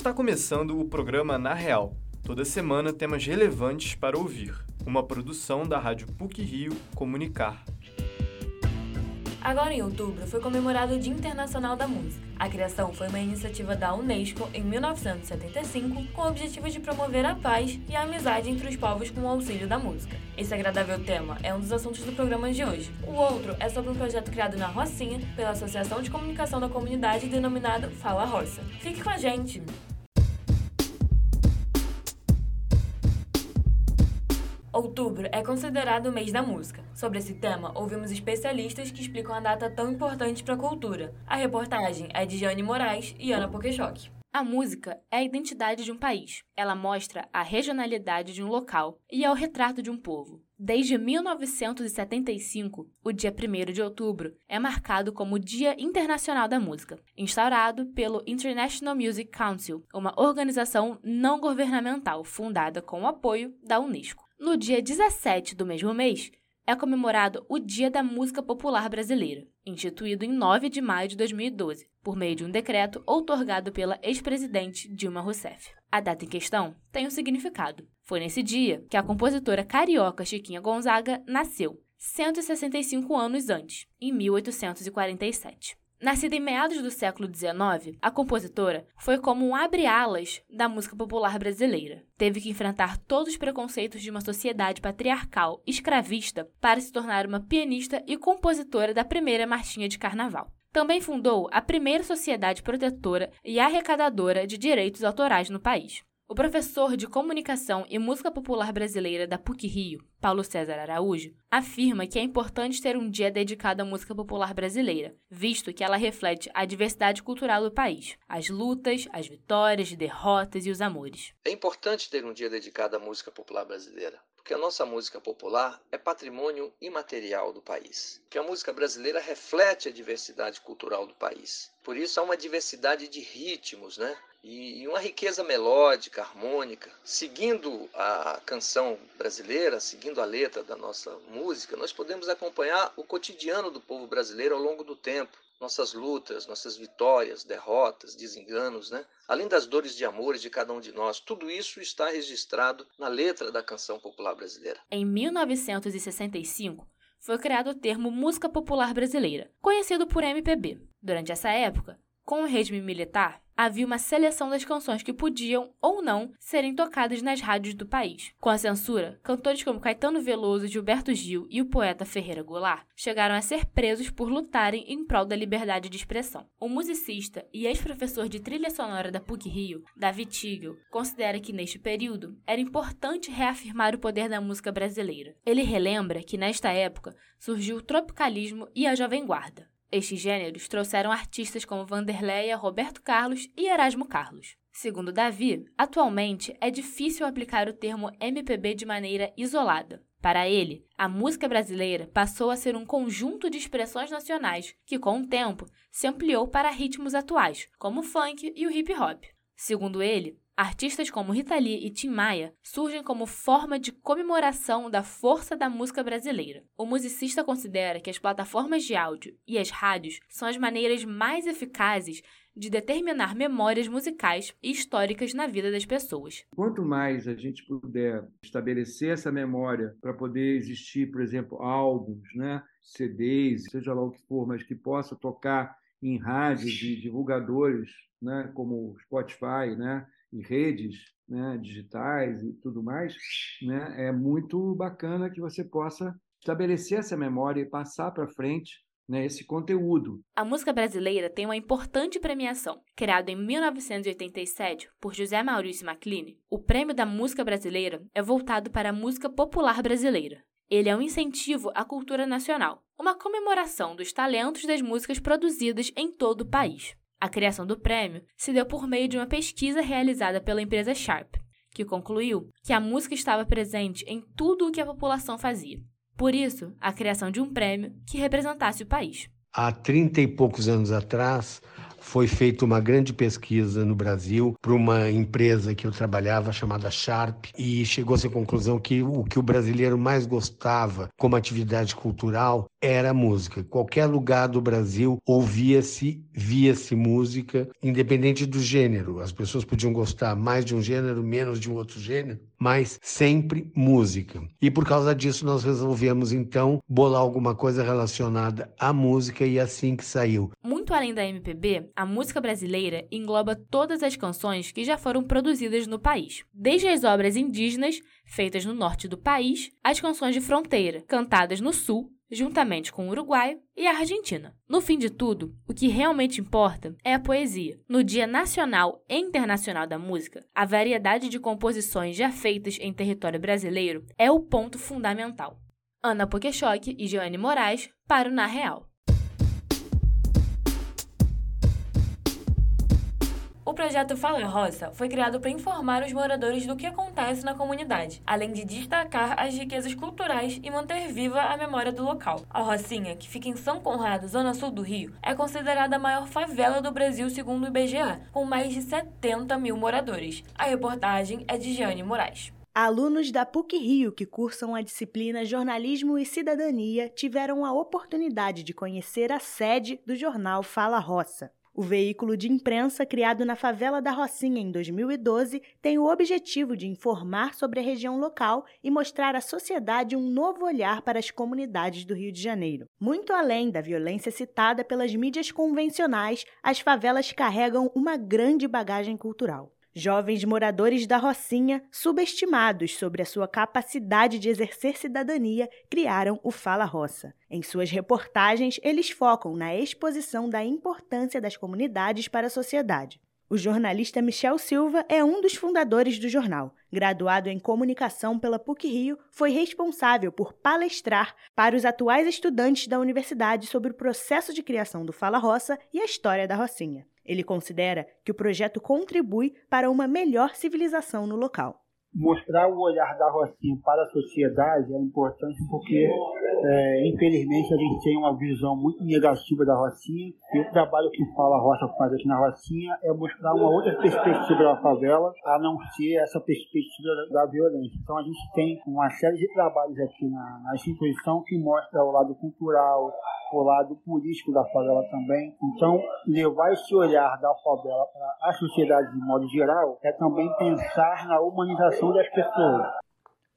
Está começando o programa Na Real. Toda semana temas relevantes para ouvir. Uma produção da Rádio PUC Rio Comunicar. Agora em outubro foi comemorado o Dia Internacional da Música. A criação foi uma iniciativa da Unesco em 1975 com o objetivo de promover a paz e a amizade entre os povos com o auxílio da música. Esse agradável tema é um dos assuntos do programa de hoje. O outro é sobre um projeto criado na Rocinha pela Associação de Comunicação da Comunidade denominado Fala Roça. Fique com a gente! Outubro é considerado o mês da música. Sobre esse tema, ouvimos especialistas que explicam a data tão importante para a cultura. A reportagem é de Jane Moraes e Ana Pokeshock. A música é a identidade de um país. Ela mostra a regionalidade de um local e é o retrato de um povo. Desde 1975, o dia 1 de outubro é marcado como Dia Internacional da Música, instaurado pelo International Music Council, uma organização não governamental fundada com o apoio da Unesco. No dia 17 do mesmo mês, é comemorado o Dia da Música Popular Brasileira, instituído em 9 de maio de 2012, por meio de um decreto outorgado pela ex-presidente Dilma Rousseff. A data em questão tem um significado. Foi nesse dia que a compositora carioca Chiquinha Gonzaga nasceu, 165 anos antes, em 1847. Nascida em meados do século XIX, a compositora foi como um abre-alas da música popular brasileira. Teve que enfrentar todos os preconceitos de uma sociedade patriarcal escravista para se tornar uma pianista e compositora da primeira marchinha de carnaval. Também fundou a primeira sociedade protetora e arrecadadora de direitos autorais no país. O professor de Comunicação e Música Popular Brasileira da PUC-Rio, Paulo César Araújo, afirma que é importante ter um dia dedicado à música popular brasileira, visto que ela reflete a diversidade cultural do país, as lutas, as vitórias, derrotas e os amores. É importante ter um dia dedicado à música popular brasileira, porque a nossa música popular é patrimônio imaterial do país. Que a música brasileira reflete a diversidade cultural do país. Por isso há uma diversidade de ritmos, né? E uma riqueza melódica, harmônica. Seguindo a canção brasileira, seguindo a letra da nossa música, nós podemos acompanhar o cotidiano do povo brasileiro ao longo do tempo. Nossas lutas, nossas vitórias, derrotas, desenganos, né? além das dores de amores de cada um de nós, tudo isso está registrado na letra da canção popular brasileira. Em 1965, foi criado o termo música popular brasileira, conhecido por MPB. Durante essa época, com o regime militar, havia uma seleção das canções que podiam ou não serem tocadas nas rádios do país. Com a censura, cantores como Caetano Veloso, Gilberto Gil e o poeta Ferreira Goulart chegaram a ser presos por lutarem em prol da liberdade de expressão. O musicista e ex-professor de trilha sonora da PUC-Rio, David Tigel, considera que neste período era importante reafirmar o poder da música brasileira. Ele relembra que nesta época surgiu o tropicalismo e a jovem guarda. Estes gêneros trouxeram artistas como Vanderleia, Roberto Carlos e Erasmo Carlos. Segundo Davi, atualmente é difícil aplicar o termo MPB de maneira isolada. Para ele, a música brasileira passou a ser um conjunto de expressões nacionais que, com o tempo, se ampliou para ritmos atuais, como o funk e o hip hop. Segundo ele, Artistas como Rita Lee e Tim Maia surgem como forma de comemoração da força da música brasileira. O musicista considera que as plataformas de áudio e as rádios são as maneiras mais eficazes de determinar memórias musicais e históricas na vida das pessoas. Quanto mais a gente puder estabelecer essa memória para poder existir, por exemplo, álbuns, né, CDs, seja lá o que for, mas que possa tocar em rádios e divulgadores, né, como Spotify, né, em redes né, digitais e tudo mais, né, é muito bacana que você possa estabelecer essa memória e passar para frente né, esse conteúdo. A música brasileira tem uma importante premiação. Criado em 1987 por José Maurício Macline, o Prêmio da Música Brasileira é voltado para a música popular brasileira. Ele é um incentivo à cultura nacional, uma comemoração dos talentos das músicas produzidas em todo o país. A criação do prêmio se deu por meio de uma pesquisa realizada pela empresa Sharp, que concluiu que a música estava presente em tudo o que a população fazia. Por isso, a criação de um prêmio que representasse o país. Há trinta e poucos anos atrás, foi feita uma grande pesquisa no Brasil por uma empresa que eu trabalhava chamada Sharp e chegou-se à conclusão que o que o brasileiro mais gostava como atividade cultural era música. Qualquer lugar do Brasil ouvia-se, via-se música, independente do gênero. As pessoas podiam gostar mais de um gênero, menos de um outro gênero, mas sempre música. E por causa disso nós resolvemos então bolar alguma coisa relacionada à música e assim que saiu. Muito além da MPB, a música brasileira engloba todas as canções que já foram produzidas no país, desde as obras indígenas feitas no norte do país, às canções de fronteira, cantadas no sul juntamente com o Uruguai e a Argentina. No fim de tudo, o que realmente importa é a poesia. No Dia Nacional e Internacional da Música, a variedade de composições já feitas em território brasileiro é o ponto fundamental. Ana Pokeshock e Joane Moraes para o Na Real. Projeto Fala Roça foi criado para informar os moradores do que acontece na comunidade, além de destacar as riquezas culturais e manter viva a memória do local. A Rocinha, que fica em São Conrado, zona sul do Rio, é considerada a maior favela do Brasil segundo o IBGE, com mais de 70 mil moradores. A reportagem é de Jeane Moraes. Alunos da PUC Rio que cursam a disciplina Jornalismo e Cidadania tiveram a oportunidade de conhecer a sede do jornal Fala Roça. O veículo de imprensa, criado na favela da Rocinha em 2012, tem o objetivo de informar sobre a região local e mostrar à sociedade um novo olhar para as comunidades do Rio de Janeiro. Muito além da violência citada pelas mídias convencionais, as favelas carregam uma grande bagagem cultural. Jovens moradores da Rocinha, subestimados sobre a sua capacidade de exercer cidadania, criaram o Fala Roça. Em suas reportagens, eles focam na exposição da importância das comunidades para a sociedade. O jornalista Michel Silva é um dos fundadores do jornal. Graduado em comunicação pela PUC-Rio, foi responsável por palestrar para os atuais estudantes da universidade sobre o processo de criação do Fala Roça e a história da Rocinha. Ele considera que o projeto contribui para uma melhor civilização no local. Mostrar o olhar da Rocinha para a sociedade é importante porque, é, infelizmente, a gente tem uma visão muito negativa da Rocinha e o trabalho que Fala Roça faz aqui na Rocinha é mostrar uma outra perspectiva da favela, a não ser essa perspectiva da, da violência. Então, a gente tem uma série de trabalhos aqui na, na instituição que mostra o lado cultural, o lado político da favela também. Então, levar esse olhar da favela para a sociedade de modo geral é também pensar na humanização das pessoas.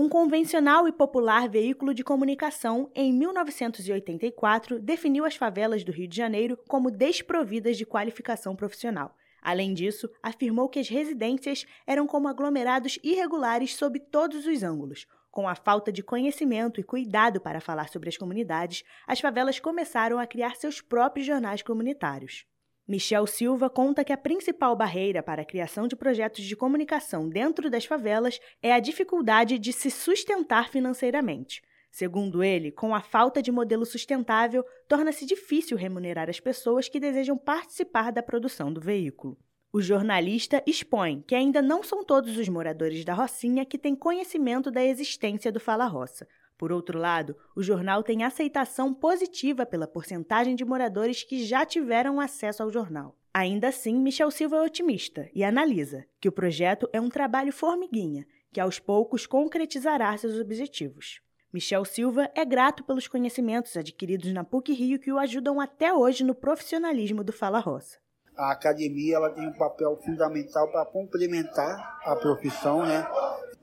Um convencional e popular veículo de comunicação, em 1984, definiu as favelas do Rio de Janeiro como desprovidas de qualificação profissional. Além disso, afirmou que as residências eram como aglomerados irregulares sob todos os ângulos, com a falta de conhecimento e cuidado para falar sobre as comunidades, as favelas começaram a criar seus próprios jornais comunitários. Michel Silva conta que a principal barreira para a criação de projetos de comunicação dentro das favelas é a dificuldade de se sustentar financeiramente. Segundo ele, com a falta de modelo sustentável, torna-se difícil remunerar as pessoas que desejam participar da produção do veículo. O jornalista expõe que ainda não são todos os moradores da Rocinha que têm conhecimento da existência do Fala Roça. Por outro lado, o jornal tem aceitação positiva pela porcentagem de moradores que já tiveram acesso ao jornal. Ainda assim, Michel Silva é otimista e analisa que o projeto é um trabalho formiguinha, que aos poucos concretizará seus objetivos. Michel Silva é grato pelos conhecimentos adquiridos na PUC Rio que o ajudam até hoje no profissionalismo do Fala Roça a academia ela tem um papel fundamental para complementar a profissão, né?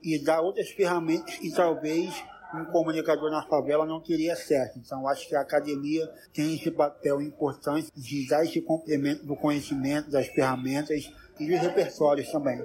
E dar outras ferramentas que talvez um comunicador na favela não teria certo. Então, acho que a academia tem esse papel importante de dar esse complemento do conhecimento, das ferramentas e dos repertórios também.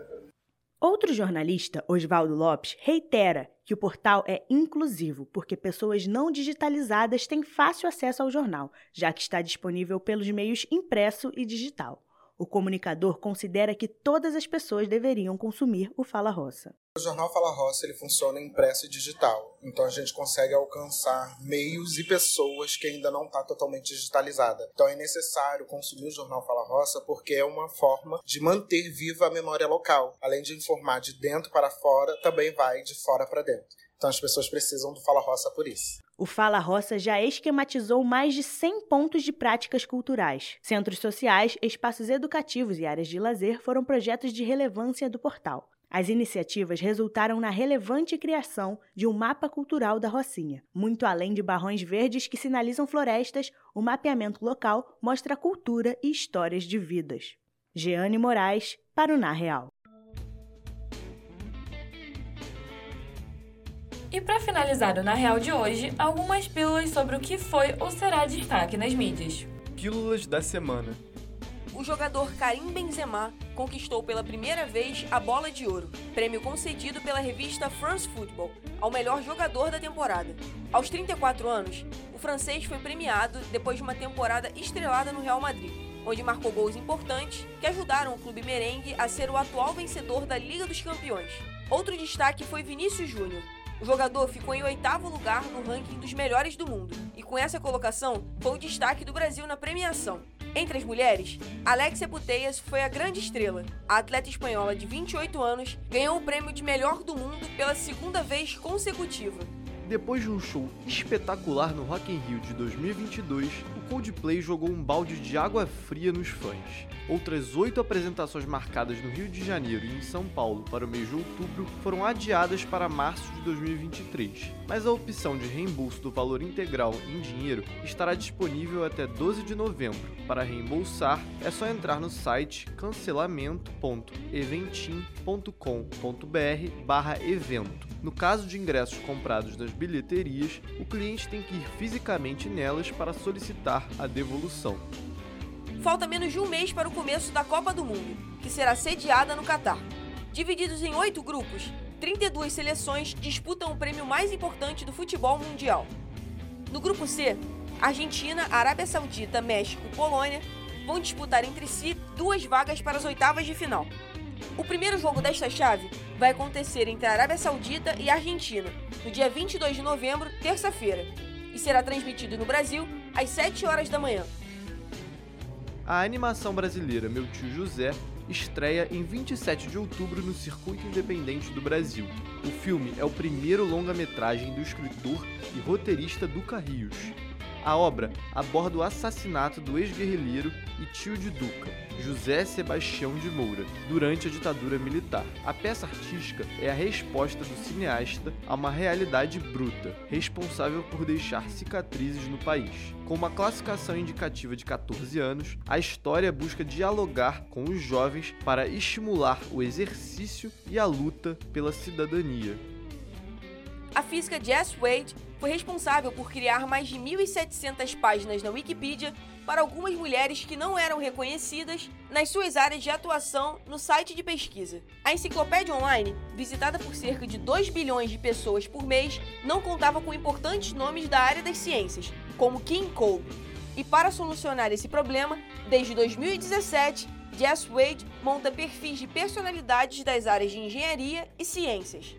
Outro jornalista, Oswaldo Lopes, reitera que o portal é inclusivo, porque pessoas não digitalizadas têm fácil acesso ao jornal, já que está disponível pelos meios impresso e digital. O comunicador considera que todas as pessoas deveriam consumir o Fala Roça. O jornal Fala Roça ele funciona impresso e digital, então a gente consegue alcançar meios e pessoas que ainda não está totalmente digitalizada. Então é necessário consumir o jornal Fala Roça porque é uma forma de manter viva a memória local. Além de informar de dentro para fora, também vai de fora para dentro. Então as pessoas precisam do Fala Roça por isso. O Fala Roça já esquematizou mais de 100 pontos de práticas culturais. Centros sociais, espaços educativos e áreas de lazer foram projetos de relevância do portal. As iniciativas resultaram na relevante criação de um mapa cultural da Rocinha. Muito além de barrões verdes que sinalizam florestas, o mapeamento local mostra cultura e histórias de vidas. Jeane Moraes, para o Na Real. E para finalizar o Na Real de hoje, algumas pílulas sobre o que foi ou será destaque nas mídias. Pílulas da semana o jogador Karim Benzema conquistou pela primeira vez a Bola de Ouro, prêmio concedido pela revista France Football ao melhor jogador da temporada. Aos 34 anos, o francês foi premiado depois de uma temporada estrelada no Real Madrid, onde marcou gols importantes que ajudaram o clube merengue a ser o atual vencedor da Liga dos Campeões. Outro destaque foi Vinícius Júnior. O jogador ficou em oitavo lugar no ranking dos melhores do mundo, e com essa colocação foi o destaque do Brasil na premiação. Entre as mulheres, Alexia Puteias foi a grande estrela. A atleta espanhola de 28 anos ganhou o prêmio de melhor do mundo pela segunda vez consecutiva. Depois de um show espetacular no Rock in Rio de 2022, o Coldplay jogou um balde de água fria nos fãs. Outras oito apresentações marcadas no Rio de Janeiro e em São Paulo para o mês de outubro foram adiadas para março de 2023, mas a opção de reembolso do valor integral em dinheiro estará disponível até 12 de novembro. Para reembolsar, é só entrar no site cancelamento.eventim.com.br/evento. No caso de ingressos comprados nas bilheterias, o cliente tem que ir fisicamente nelas para solicitar a devolução falta menos de um mês para o começo da Copa do Mundo, que será sediada no Catar. Divididos em oito grupos, 32 seleções disputam o prêmio mais importante do futebol mundial. No grupo C, Argentina, Arábia Saudita, México e Polônia vão disputar entre si duas vagas para as oitavas de final. O primeiro jogo desta chave vai acontecer entre a Arábia Saudita e a Argentina, no dia 22 de novembro, terça-feira, e será transmitido no Brasil às 7 horas da manhã. A animação brasileira Meu Tio José estreia em 27 de outubro no Circuito Independente do Brasil. O filme é o primeiro longa-metragem do escritor e roteirista Duca Rios. A obra aborda o assassinato do ex-guerrilheiro e tio de Duca, José Sebastião de Moura, durante a ditadura militar. A peça artística é a resposta do cineasta a uma realidade bruta, responsável por deixar cicatrizes no país. Com uma classificação indicativa de 14 anos, a história busca dialogar com os jovens para estimular o exercício e a luta pela cidadania. A física Jess Wade foi responsável por criar mais de 1.700 páginas na Wikipedia para algumas mulheres que não eram reconhecidas nas suas áreas de atuação no site de pesquisa. A enciclopédia online, visitada por cerca de 2 bilhões de pessoas por mês, não contava com importantes nomes da área das ciências, como Kim Cole. E para solucionar esse problema, desde 2017, Jess Wade monta perfis de personalidades das áreas de engenharia e ciências.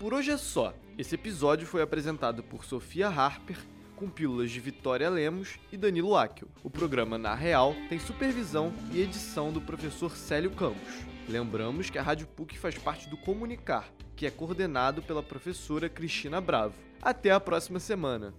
Por hoje é só. Esse episódio foi apresentado por Sofia Harper, com pílulas de Vitória Lemos e Danilo Akio. O programa Na Real tem supervisão e edição do professor Célio Campos. Lembramos que a Rádio PUC faz parte do Comunicar, que é coordenado pela professora Cristina Bravo. Até a próxima semana!